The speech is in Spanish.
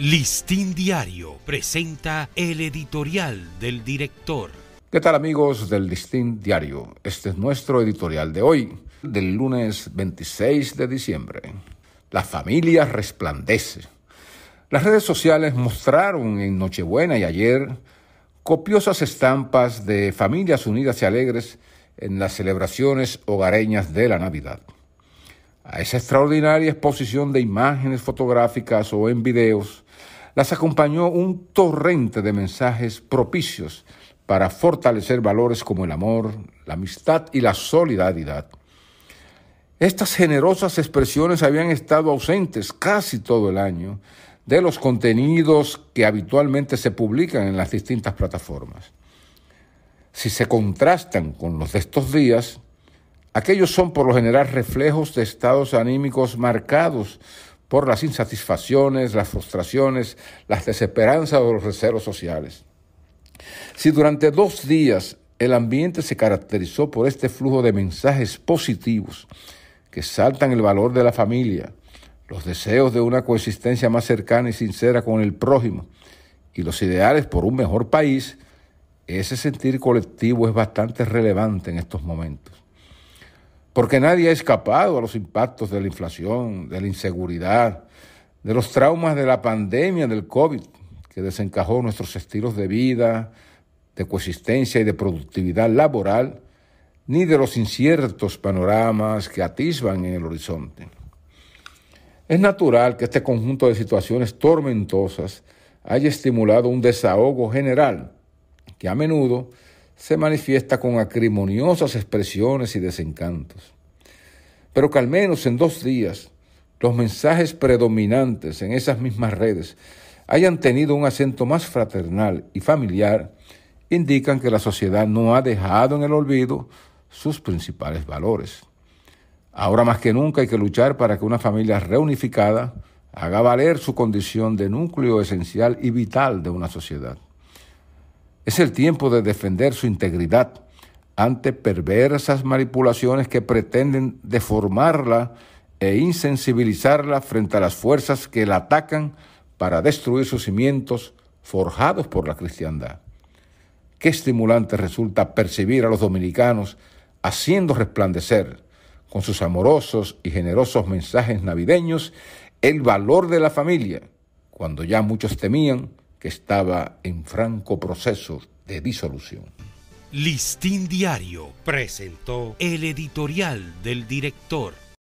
Listín Diario presenta el editorial del director. ¿Qué tal amigos del Listín Diario? Este es nuestro editorial de hoy, del lunes 26 de diciembre. La familia resplandece. Las redes sociales mostraron en Nochebuena y ayer copiosas estampas de familias unidas y alegres en las celebraciones hogareñas de la Navidad. A esa extraordinaria exposición de imágenes fotográficas o en videos, las acompañó un torrente de mensajes propicios para fortalecer valores como el amor, la amistad y la solidaridad. Estas generosas expresiones habían estado ausentes casi todo el año de los contenidos que habitualmente se publican en las distintas plataformas. Si se contrastan con los de estos días, aquellos son por lo general reflejos de estados anímicos marcados por las insatisfacciones, las frustraciones, las desesperanzas o los recelos sociales. Si durante dos días el ambiente se caracterizó por este flujo de mensajes positivos que saltan el valor de la familia, los deseos de una coexistencia más cercana y sincera con el prójimo y los ideales por un mejor país, ese sentir colectivo es bastante relevante en estos momentos porque nadie ha escapado a los impactos de la inflación, de la inseguridad, de los traumas de la pandemia del COVID, que desencajó nuestros estilos de vida, de coexistencia y de productividad laboral, ni de los inciertos panoramas que atisban en el horizonte. Es natural que este conjunto de situaciones tormentosas haya estimulado un desahogo general que a menudo se manifiesta con acrimoniosas expresiones y desencantos. Pero que al menos en dos días los mensajes predominantes en esas mismas redes hayan tenido un acento más fraternal y familiar, indican que la sociedad no ha dejado en el olvido sus principales valores. Ahora más que nunca hay que luchar para que una familia reunificada haga valer su condición de núcleo esencial y vital de una sociedad. Es el tiempo de defender su integridad ante perversas manipulaciones que pretenden deformarla e insensibilizarla frente a las fuerzas que la atacan para destruir sus cimientos forjados por la cristiandad. Qué estimulante resulta percibir a los dominicanos haciendo resplandecer con sus amorosos y generosos mensajes navideños el valor de la familia, cuando ya muchos temían que estaba en franco proceso de disolución. Listín Diario presentó el editorial del director.